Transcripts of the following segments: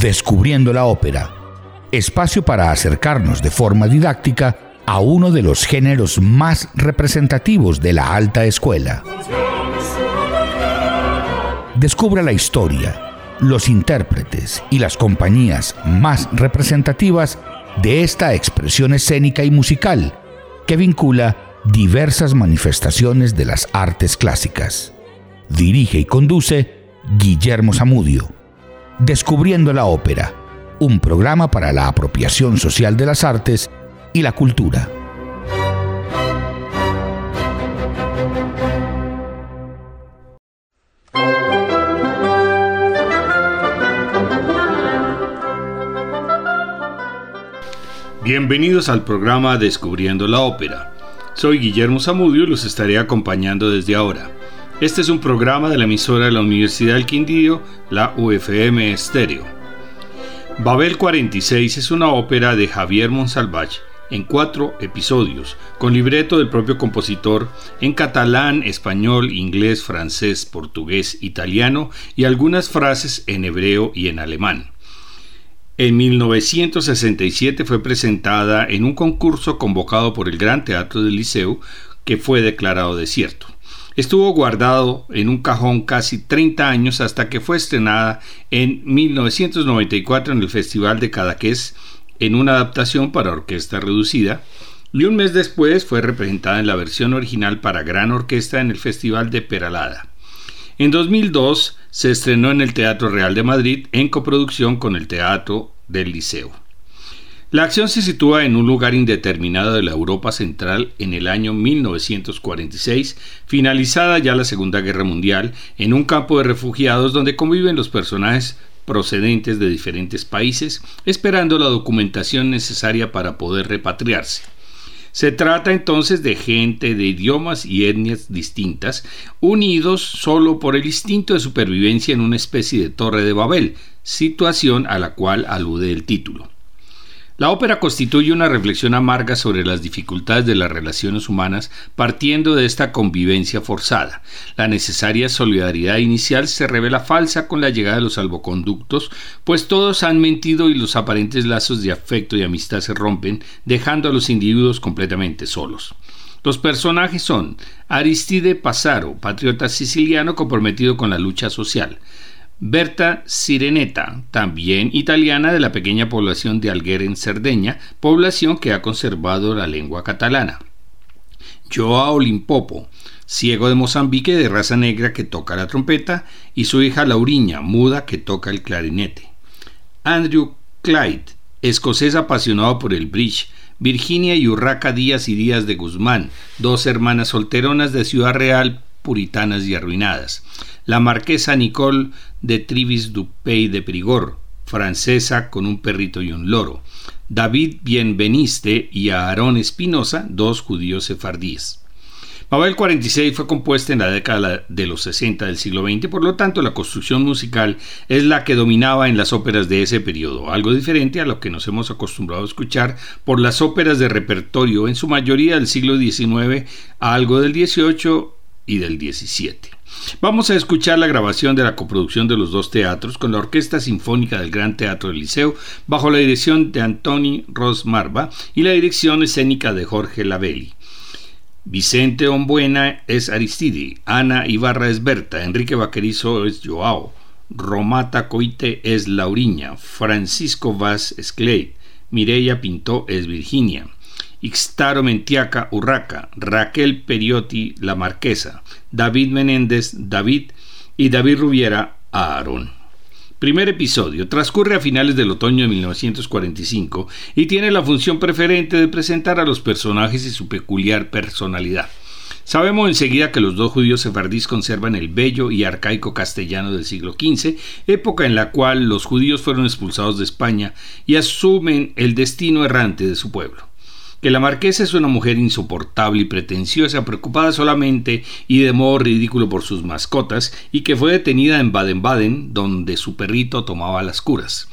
Descubriendo la ópera, espacio para acercarnos de forma didáctica a uno de los géneros más representativos de la alta escuela. Descubra la historia, los intérpretes y las compañías más representativas de esta expresión escénica y musical que vincula diversas manifestaciones de las artes clásicas. Dirige y conduce Guillermo Zamudio. Descubriendo la ópera, un programa para la apropiación social de las artes y la cultura. Bienvenidos al programa Descubriendo la Ópera. Soy Guillermo Zamudio y los estaré acompañando desde ahora. Este es un programa de la emisora de la Universidad del Quindío, la UFM Estéreo. Babel 46 es una ópera de Javier Monsalvach en cuatro episodios, con libreto del propio compositor en catalán, español, inglés, francés, portugués, italiano y algunas frases en hebreo y en alemán. En 1967 fue presentada en un concurso convocado por el Gran Teatro del Liceo, que fue declarado desierto. Estuvo guardado en un cajón casi 30 años hasta que fue estrenada en 1994 en el Festival de Cadaqués en una adaptación para orquesta reducida y un mes después fue representada en la versión original para gran orquesta en el Festival de Peralada. En 2002 se estrenó en el Teatro Real de Madrid en coproducción con el Teatro del Liceo. La acción se sitúa en un lugar indeterminado de la Europa Central en el año 1946, finalizada ya la Segunda Guerra Mundial, en un campo de refugiados donde conviven los personajes procedentes de diferentes países, esperando la documentación necesaria para poder repatriarse. Se trata entonces de gente de idiomas y etnias distintas, unidos solo por el instinto de supervivencia en una especie de torre de Babel, situación a la cual alude el título. La ópera constituye una reflexión amarga sobre las dificultades de las relaciones humanas partiendo de esta convivencia forzada. La necesaria solidaridad inicial se revela falsa con la llegada de los salvoconductos, pues todos han mentido y los aparentes lazos de afecto y amistad se rompen, dejando a los individuos completamente solos. Los personajes son Aristide Passaro, patriota siciliano comprometido con la lucha social, Berta Sireneta, también italiana de la pequeña población de Alguer en Cerdeña, población que ha conservado la lengua catalana. Joao Limpopo, ciego de Mozambique de raza negra que toca la trompeta, y su hija Lauriña, muda que toca el clarinete. Andrew Clyde, escocés apasionado por el bridge, Virginia y Urraca Díaz y Díaz de Guzmán, dos hermanas solteronas de Ciudad Real, puritanas y arruinadas la marquesa Nicole de Trivis Dupey de Prigor, francesa con un perrito y un loro, David Bienveniste y Aarón Espinosa, dos judíos sefardíes. Babel 46 fue compuesta en la década de los 60 del siglo XX, por lo tanto la construcción musical es la que dominaba en las óperas de ese periodo, algo diferente a lo que nos hemos acostumbrado a escuchar por las óperas de repertorio, en su mayoría del siglo XIX algo del XVIII y del XVII. Vamos a escuchar la grabación de la coproducción de los dos teatros con la Orquesta Sinfónica del Gran Teatro del Liceo bajo la dirección de Antoni Rosmarva y la dirección escénica de Jorge Lavelli. Vicente Ombuena es Aristide, Ana Ibarra es Berta, Enrique Vaquerizo es Joao, Romata Coite es Lauriña, Francisco Vaz es Clay, Mireya Pintó es Virginia. Ixtaro Mentiaca Urraca, Raquel Periotti La Marquesa, David Menéndez David y David Rubiera Aarón. Primer episodio. Transcurre a finales del otoño de 1945 y tiene la función preferente de presentar a los personajes y su peculiar personalidad. Sabemos enseguida que los dos judíos sefardíes conservan el bello y arcaico castellano del siglo XV, época en la cual los judíos fueron expulsados de España y asumen el destino errante de su pueblo que la marquesa es una mujer insoportable y pretenciosa, preocupada solamente y de modo ridículo por sus mascotas, y que fue detenida en Baden-Baden, donde su perrito tomaba las curas.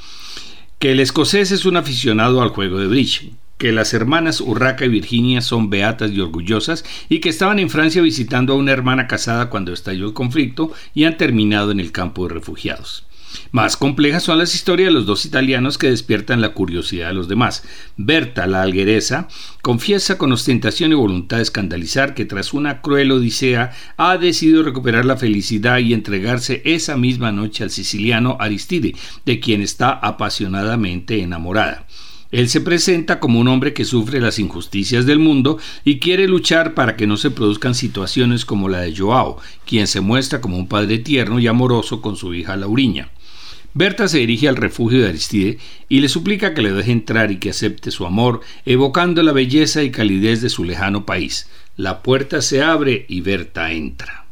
Que el escocés es un aficionado al juego de bridge, que las hermanas Urraca y Virginia son beatas y orgullosas y que estaban en Francia visitando a una hermana casada cuando estalló el conflicto y han terminado en el campo de refugiados Más complejas son las historias de los dos italianos que despiertan la curiosidad de los demás. Berta, la algueresa, confiesa con ostentación y voluntad de escandalizar que tras una cruel odisea ha decidido recuperar la felicidad y entregarse esa misma noche al siciliano Aristide, de quien está apasionadamente enamorada. Él se presenta como un hombre que sufre las injusticias del mundo y quiere luchar para que no se produzcan situaciones como la de Joao, quien se muestra como un padre tierno y amoroso con su hija Lauriña. Berta se dirige al refugio de Aristide y le suplica que le deje entrar y que acepte su amor, evocando la belleza y calidez de su lejano país. La puerta se abre y Berta entra.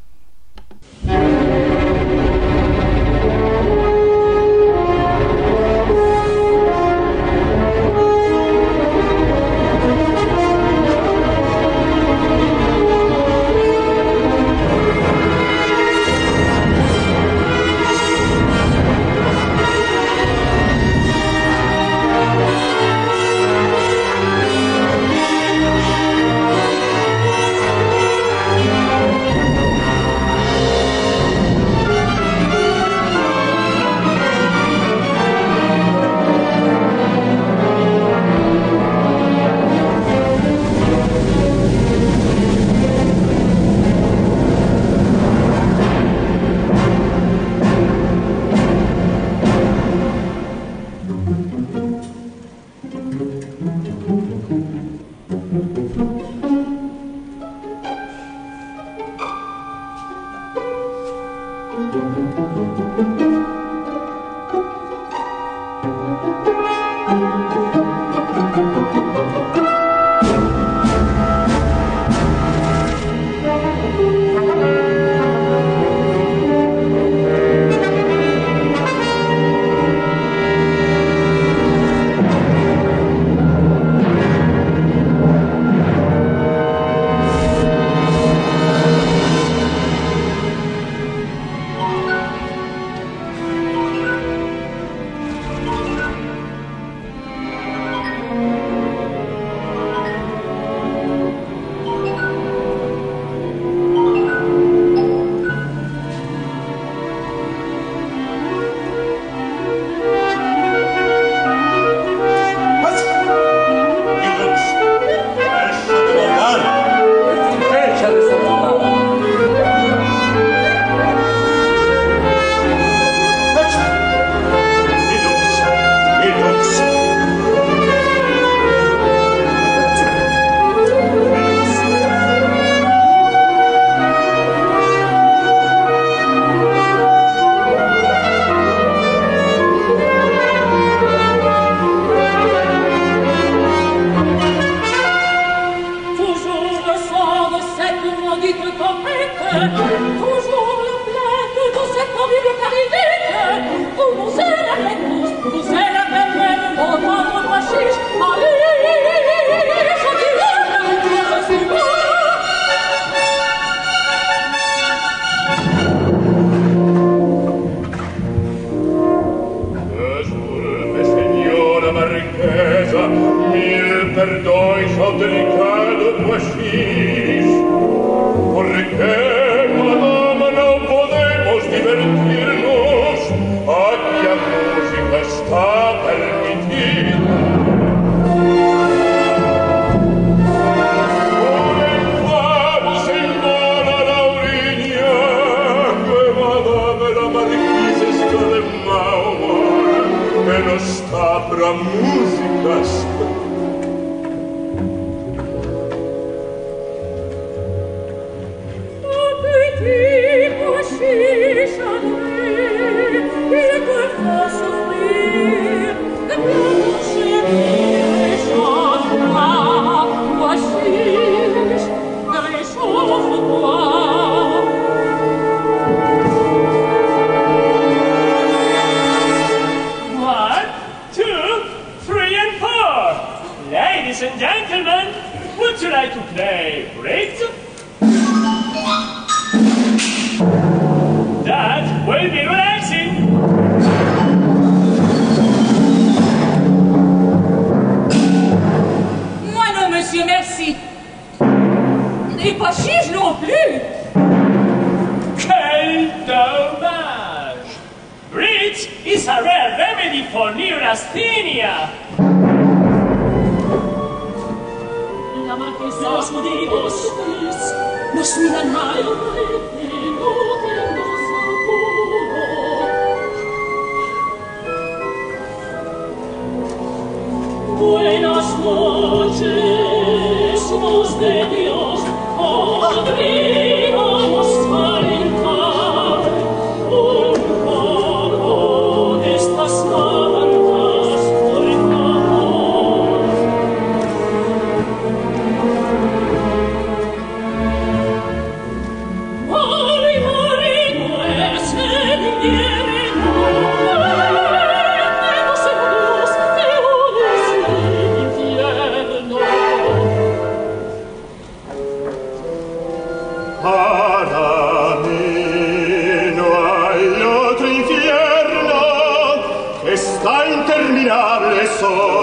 Oh.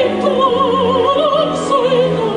in tuum sui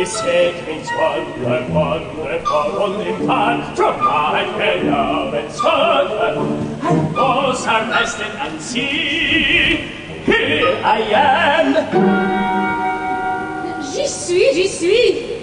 is taking wonder, wonderful on in time from my beloved son. And was arrested and see, here I am. J'y suis, j'y suis.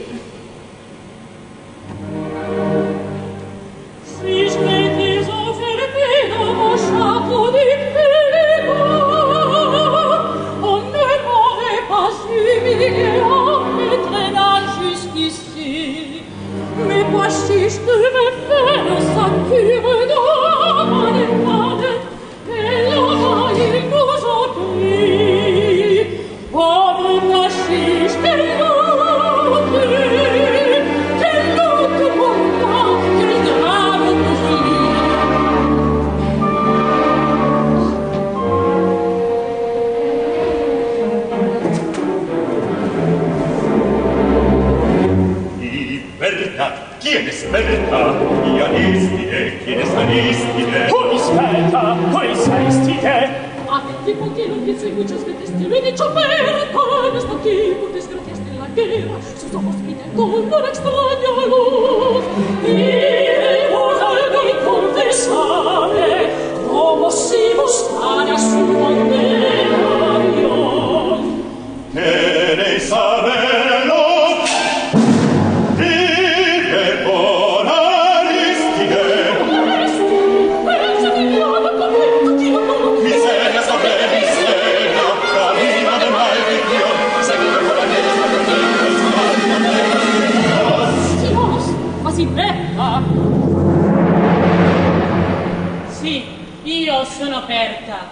Io sono aperta.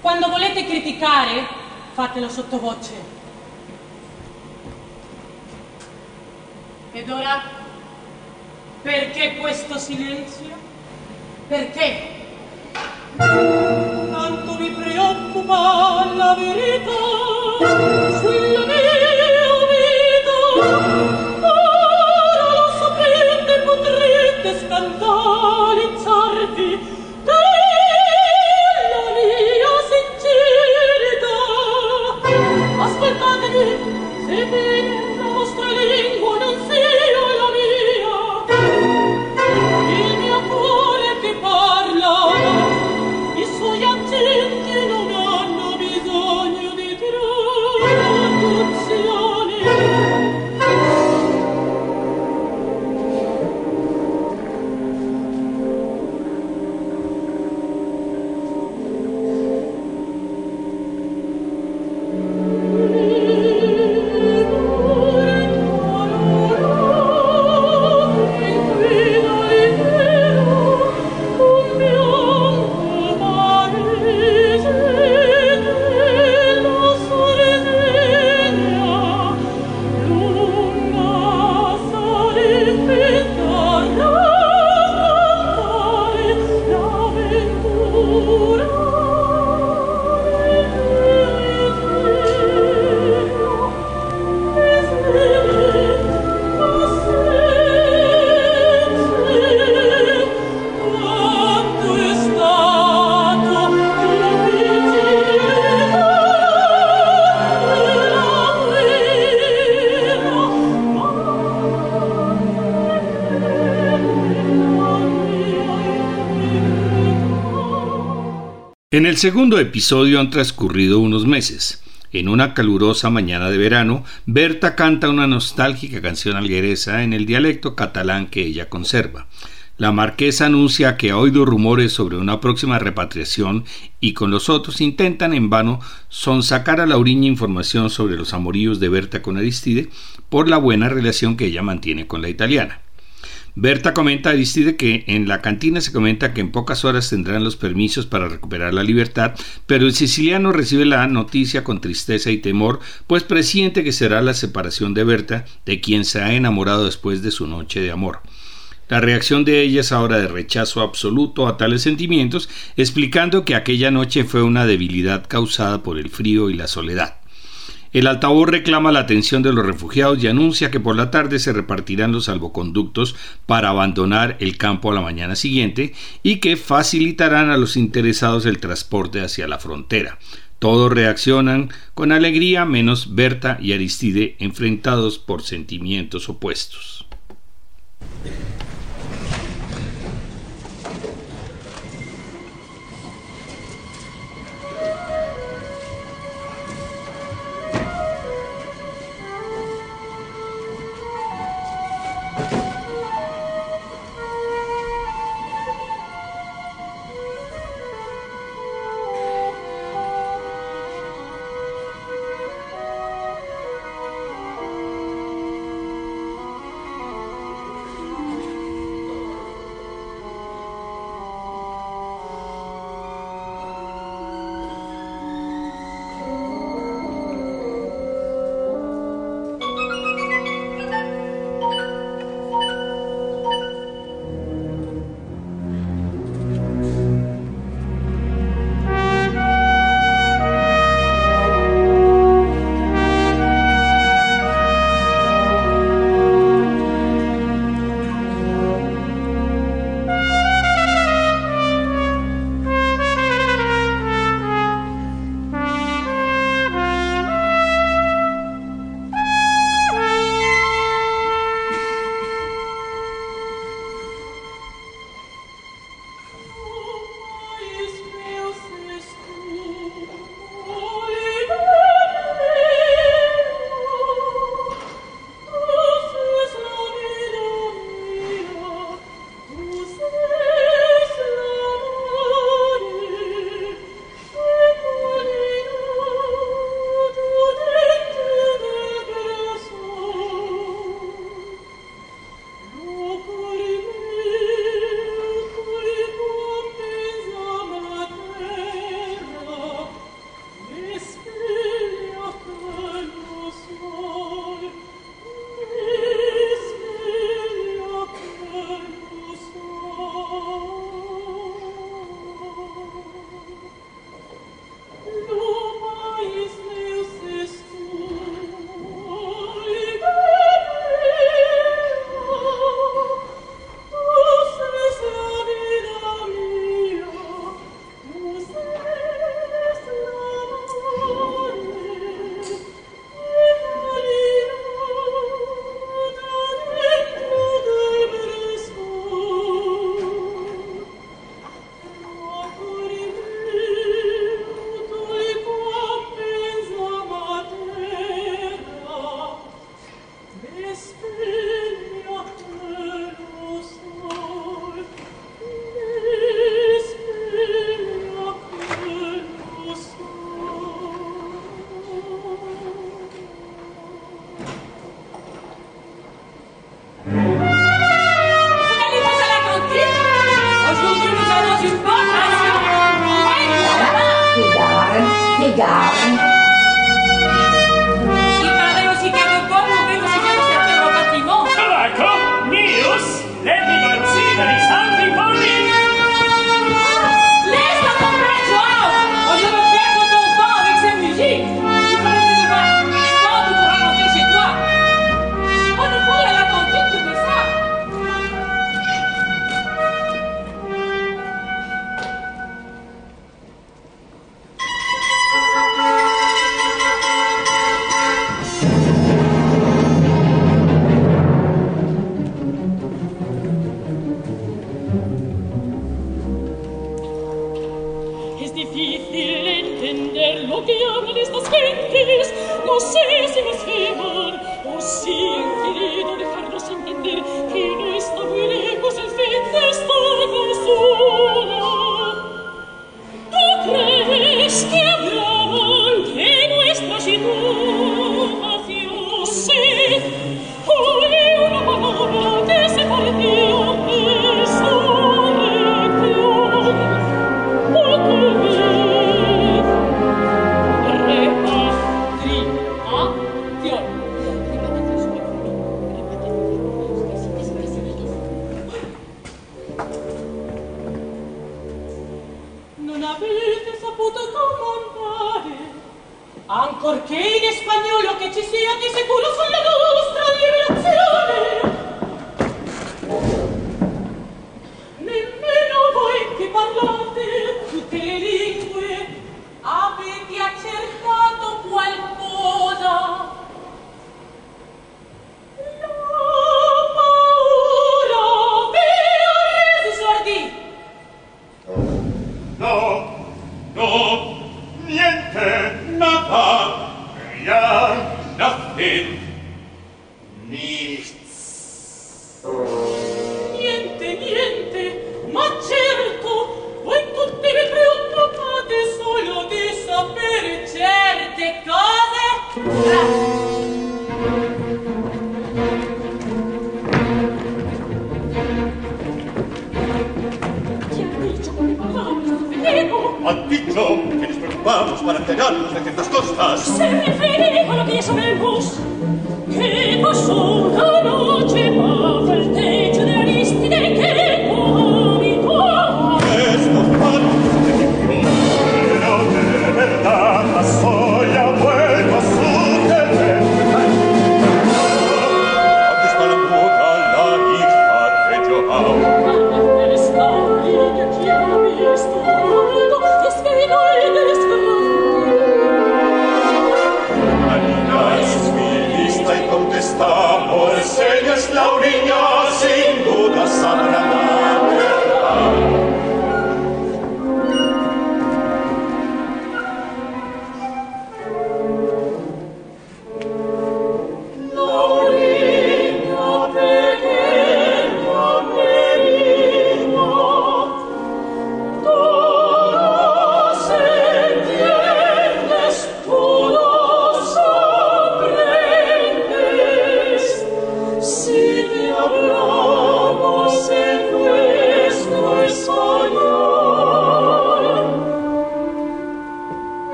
Quando volete criticare, fatelo sottovoce. Ed ora? Perché questo silenzio? Perché? Tanto mi preoccupa la verità En el segundo episodio han transcurrido unos meses. En una calurosa mañana de verano, Berta canta una nostálgica canción algueresa en el dialecto catalán que ella conserva. La marquesa anuncia que ha oído rumores sobre una próxima repatriación y con los otros intentan en vano sonsacar a Lauriña información sobre los amoríos de Berta con Aristide por la buena relación que ella mantiene con la italiana. Berta comenta Aristide que en la cantina se comenta que en pocas horas tendrán los permisos para recuperar la libertad, pero el siciliano recibe la noticia con tristeza y temor, pues presiente que será la separación de Berta, de quien se ha enamorado después de su noche de amor. La reacción de ella es ahora de rechazo absoluto a tales sentimientos, explicando que aquella noche fue una debilidad causada por el frío y la soledad. El altavoz reclama la atención de los refugiados y anuncia que por la tarde se repartirán los salvoconductos para abandonar el campo a la mañana siguiente y que facilitarán a los interesados el transporte hacia la frontera. Todos reaccionan con alegría menos Berta y Aristide enfrentados por sentimientos opuestos.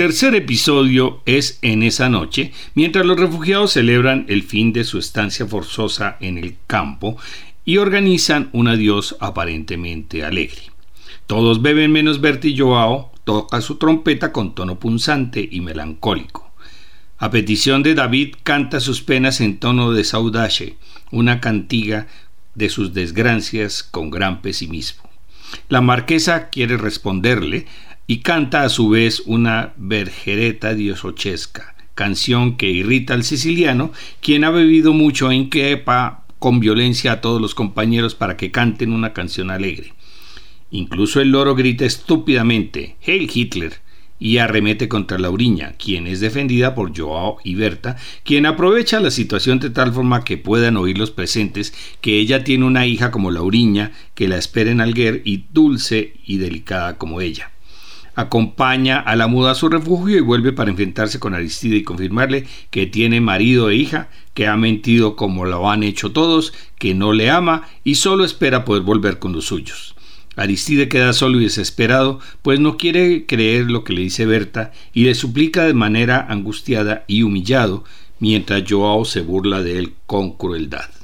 Tercer episodio es en esa noche, mientras los refugiados celebran el fin de su estancia forzosa en el campo y organizan un adiós aparentemente alegre. Todos beben menos Bertie Joao toca su trompeta con tono punzante y melancólico. A petición de David canta sus penas en tono de saudache, una cantiga de sus desgracias con gran pesimismo. La marquesa quiere responderle y canta a su vez una bergereta diosochesca, canción que irrita al siciliano, quien ha bebido mucho en quepa con violencia a todos los compañeros para que canten una canción alegre. Incluso el loro grita estúpidamente Heil Hitler y arremete contra Lauriña, quien es defendida por Joao y Berta, quien aprovecha la situación de tal forma que puedan oír los presentes que ella tiene una hija como Lauriña, que la espera en Alguer y dulce y delicada como ella acompaña a la muda a su refugio y vuelve para enfrentarse con Aristide y confirmarle que tiene marido e hija, que ha mentido como lo han hecho todos, que no le ama y solo espera poder volver con los suyos. Aristide queda solo y desesperado, pues no quiere creer lo que le dice Berta y le suplica de manera angustiada y humillado, mientras Joao se burla de él con crueldad.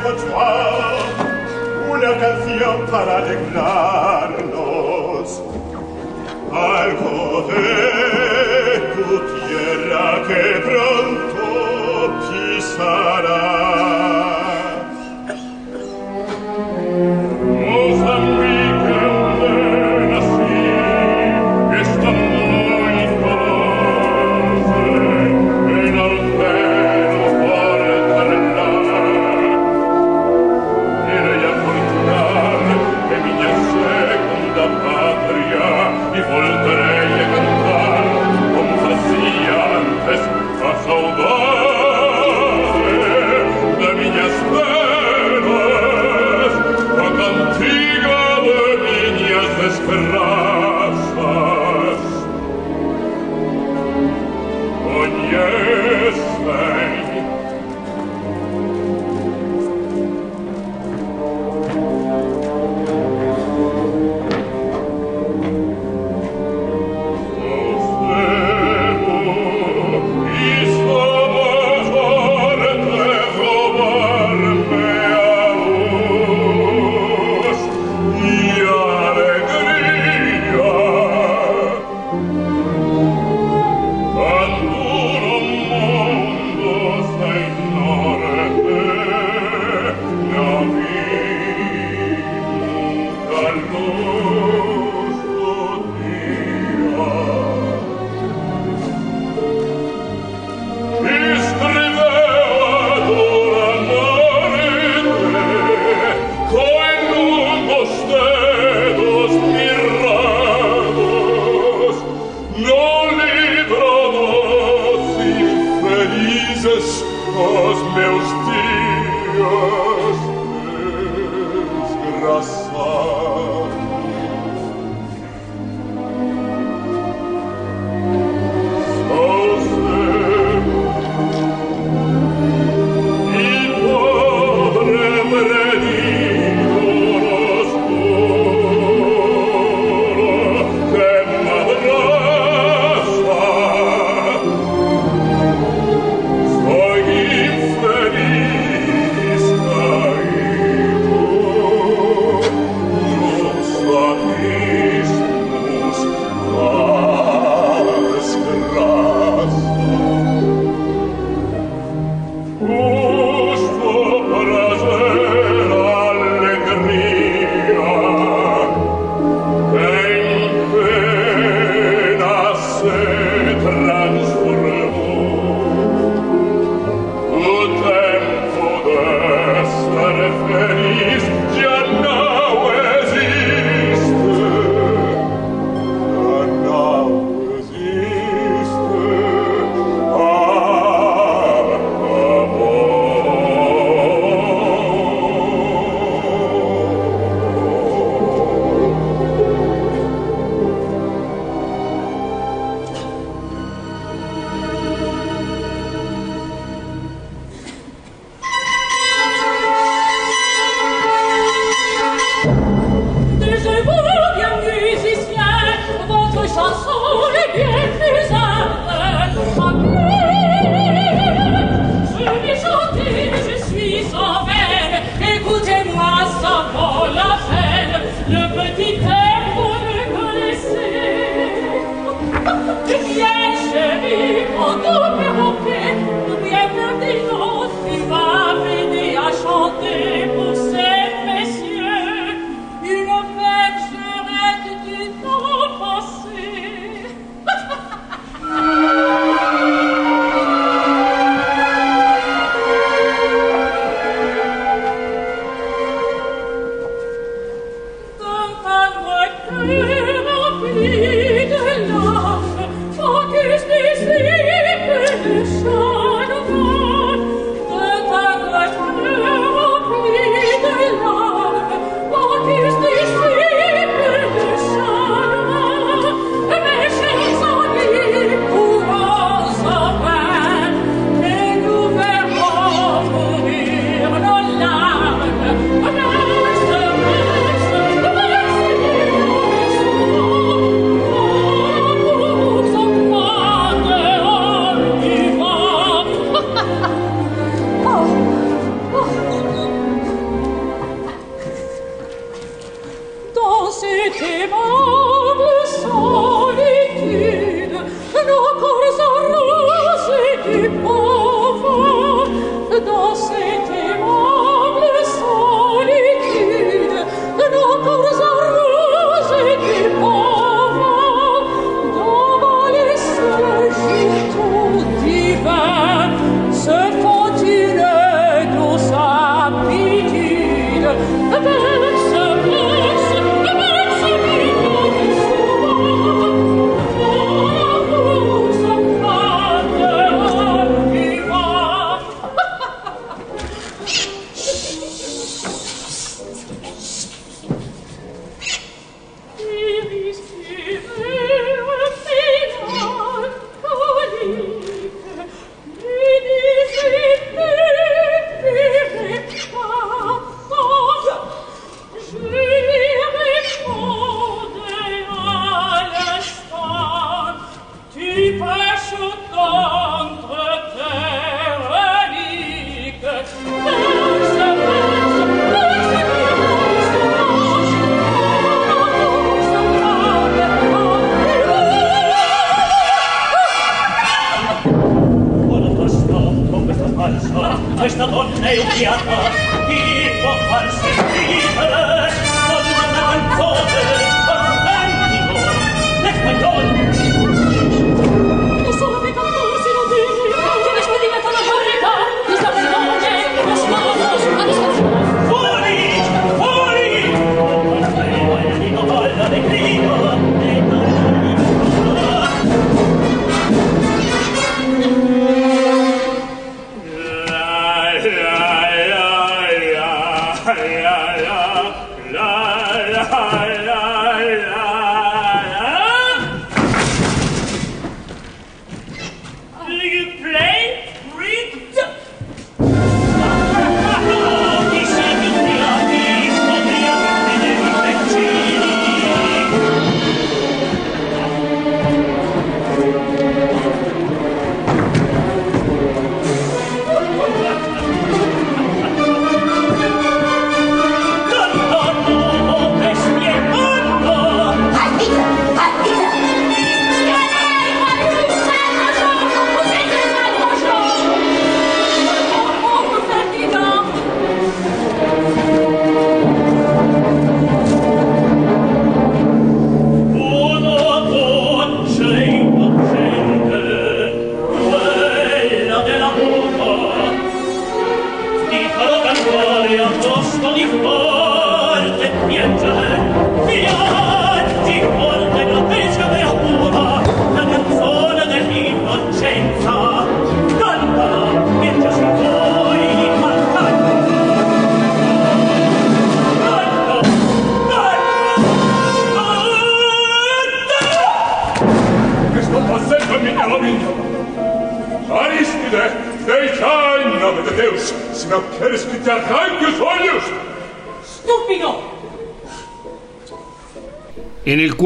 repertoire una canción para alegrarnos. Algo de tu tierra que pronto pisarás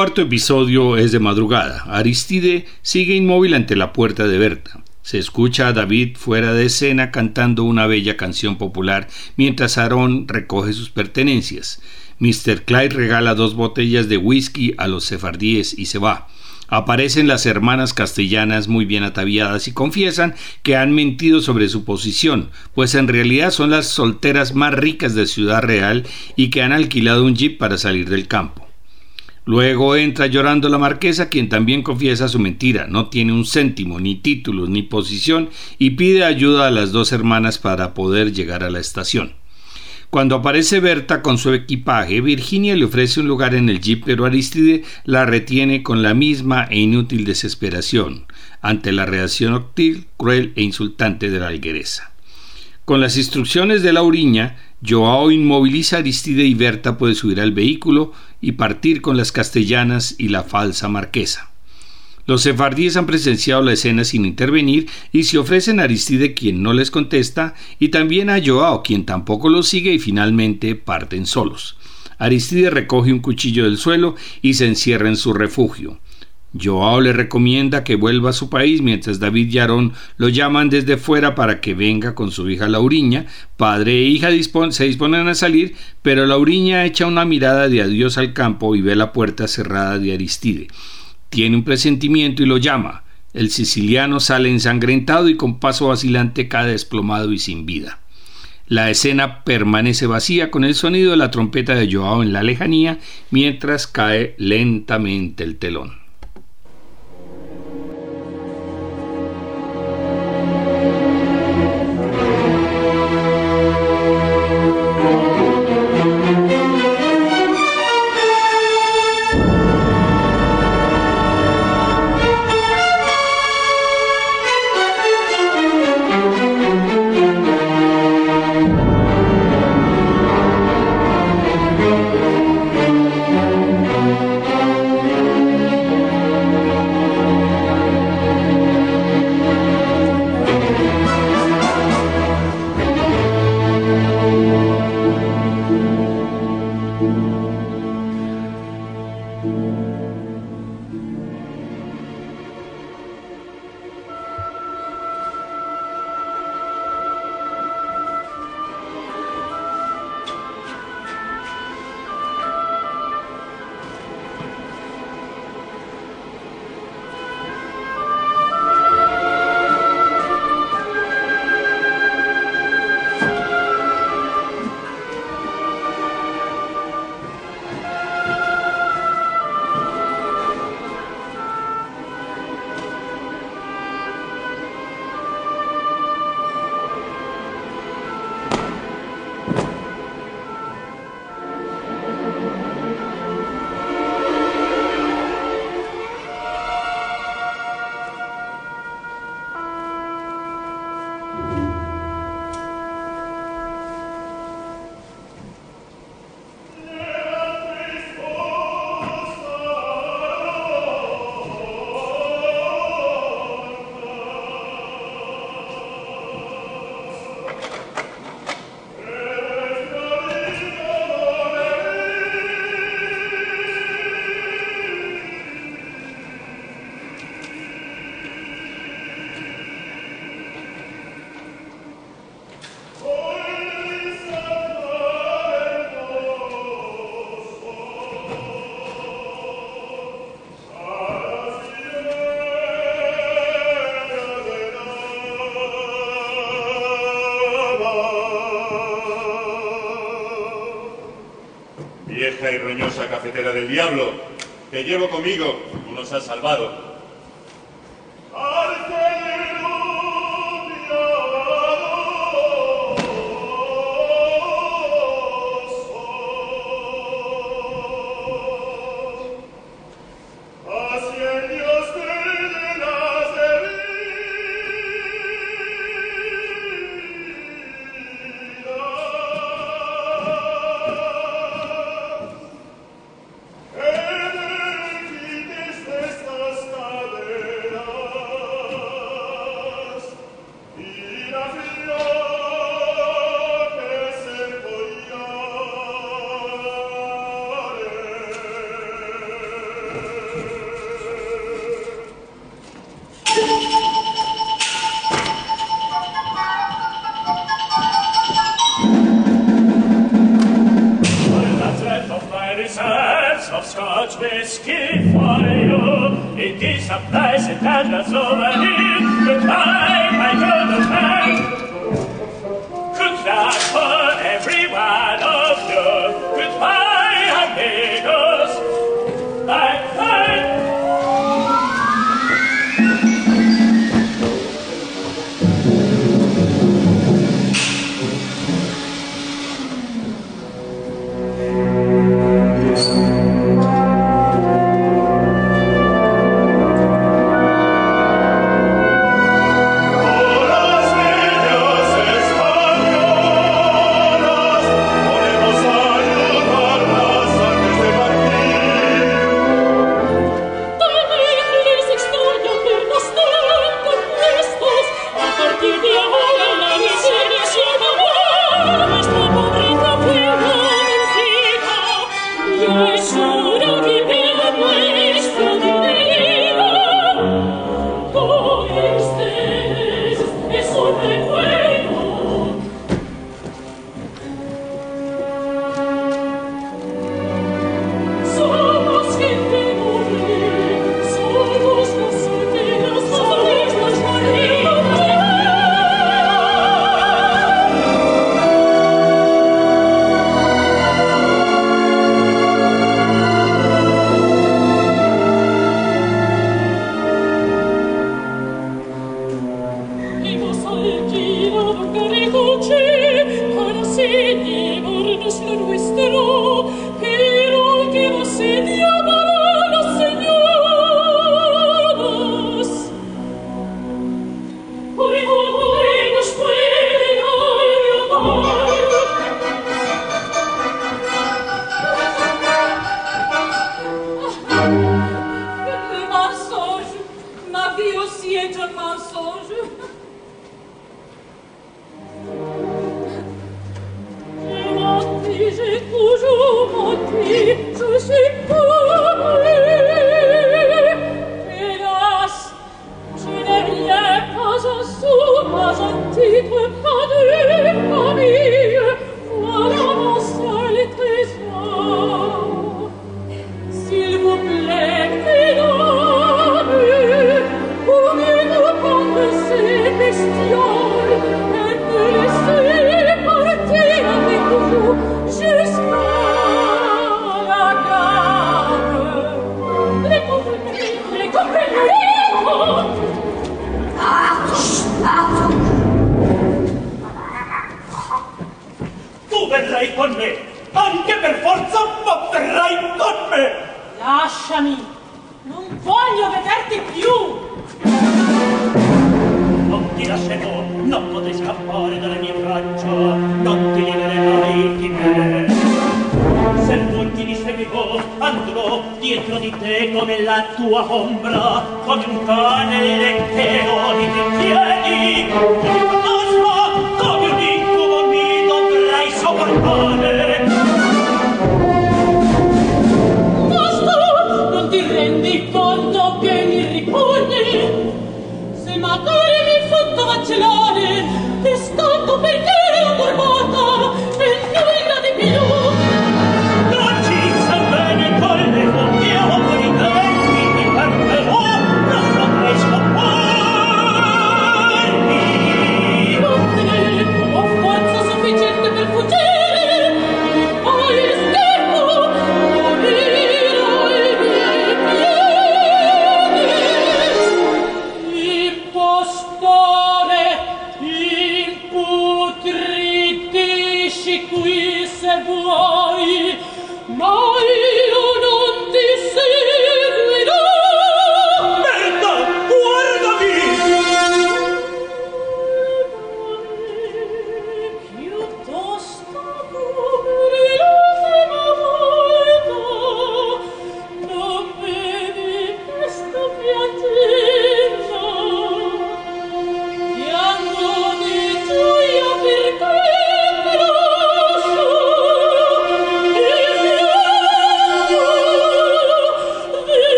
cuarto episodio es de madrugada. Aristide sigue inmóvil ante la puerta de Berta. Se escucha a David fuera de escena cantando una bella canción popular mientras Aarón recoge sus pertenencias. Mr. Clyde regala dos botellas de whisky a los sefardíes y se va. Aparecen las hermanas castellanas muy bien ataviadas y confiesan que han mentido sobre su posición, pues en realidad son las solteras más ricas de Ciudad Real y que han alquilado un jeep para salir del campo. Luego entra llorando la marquesa, quien también confiesa su mentira, no tiene un céntimo, ni títulos, ni posición, y pide ayuda a las dos hermanas para poder llegar a la estación. Cuando aparece Berta con su equipaje, Virginia le ofrece un lugar en el jeep, pero Aristide la retiene con la misma e inútil desesperación ante la reacción hostil, cruel e insultante de la algueresa. Con las instrucciones de Lauriña, Joao inmoviliza a Aristide y Berta puede subir al vehículo y partir con las castellanas y la falsa marquesa. Los sefardíes han presenciado la escena sin intervenir y se ofrecen a Aristide quien no les contesta y también a Joao quien tampoco los sigue y finalmente parten solos. Aristide recoge un cuchillo del suelo y se encierra en su refugio. Joao le recomienda que vuelva a su país mientras David y Aarón lo llaman desde fuera para que venga con su hija Lauriña. Padre e hija se disponen a salir, pero Lauriña echa una mirada de adiós al campo y ve la puerta cerrada de Aristide. Tiene un presentimiento y lo llama. El siciliano sale ensangrentado y con paso vacilante cae desplomado y sin vida. La escena permanece vacía con el sonido de la trompeta de Joao en la lejanía mientras cae lentamente el telón. Cafetera del diablo. Te llevo conmigo, tú nos has salvado.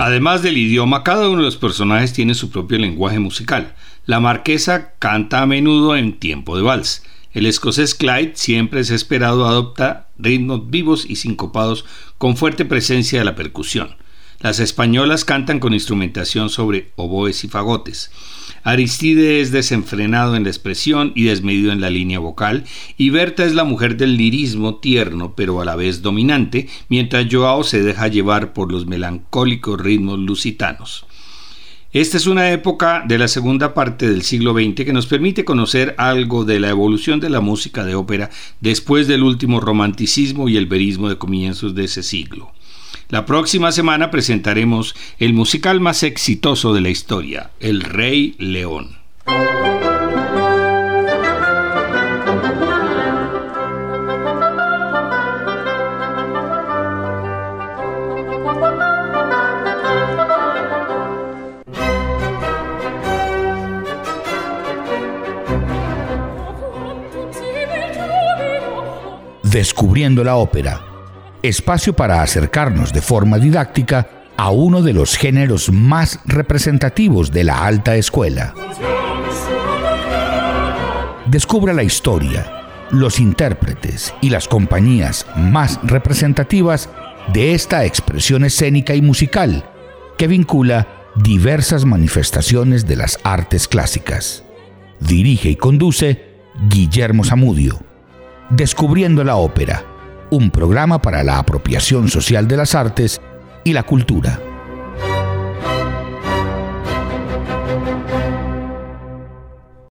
Además del idioma, cada uno de los personajes tiene su propio lenguaje musical. La marquesa canta a menudo en tiempo de vals. El escocés Clyde siempre es esperado adopta ritmos vivos y sincopados con fuerte presencia de la percusión. Las españolas cantan con instrumentación sobre oboes y fagotes. Aristide es desenfrenado en la expresión y desmedido en la línea vocal, y Berta es la mujer del lirismo tierno pero a la vez dominante, mientras Joao se deja llevar por los melancólicos ritmos lusitanos. Esta es una época de la segunda parte del siglo XX que nos permite conocer algo de la evolución de la música de ópera después del último romanticismo y el verismo de comienzos de ese siglo. La próxima semana presentaremos el musical más exitoso de la historia, El Rey León. Descubriendo la ópera, espacio para acercarnos de forma didáctica a uno de los géneros más representativos de la alta escuela. Descubra la historia, los intérpretes y las compañías más representativas de esta expresión escénica y musical que vincula diversas manifestaciones de las artes clásicas. Dirige y conduce Guillermo Zamudio. Descubriendo la ópera, un programa para la apropiación social de las artes y la cultura.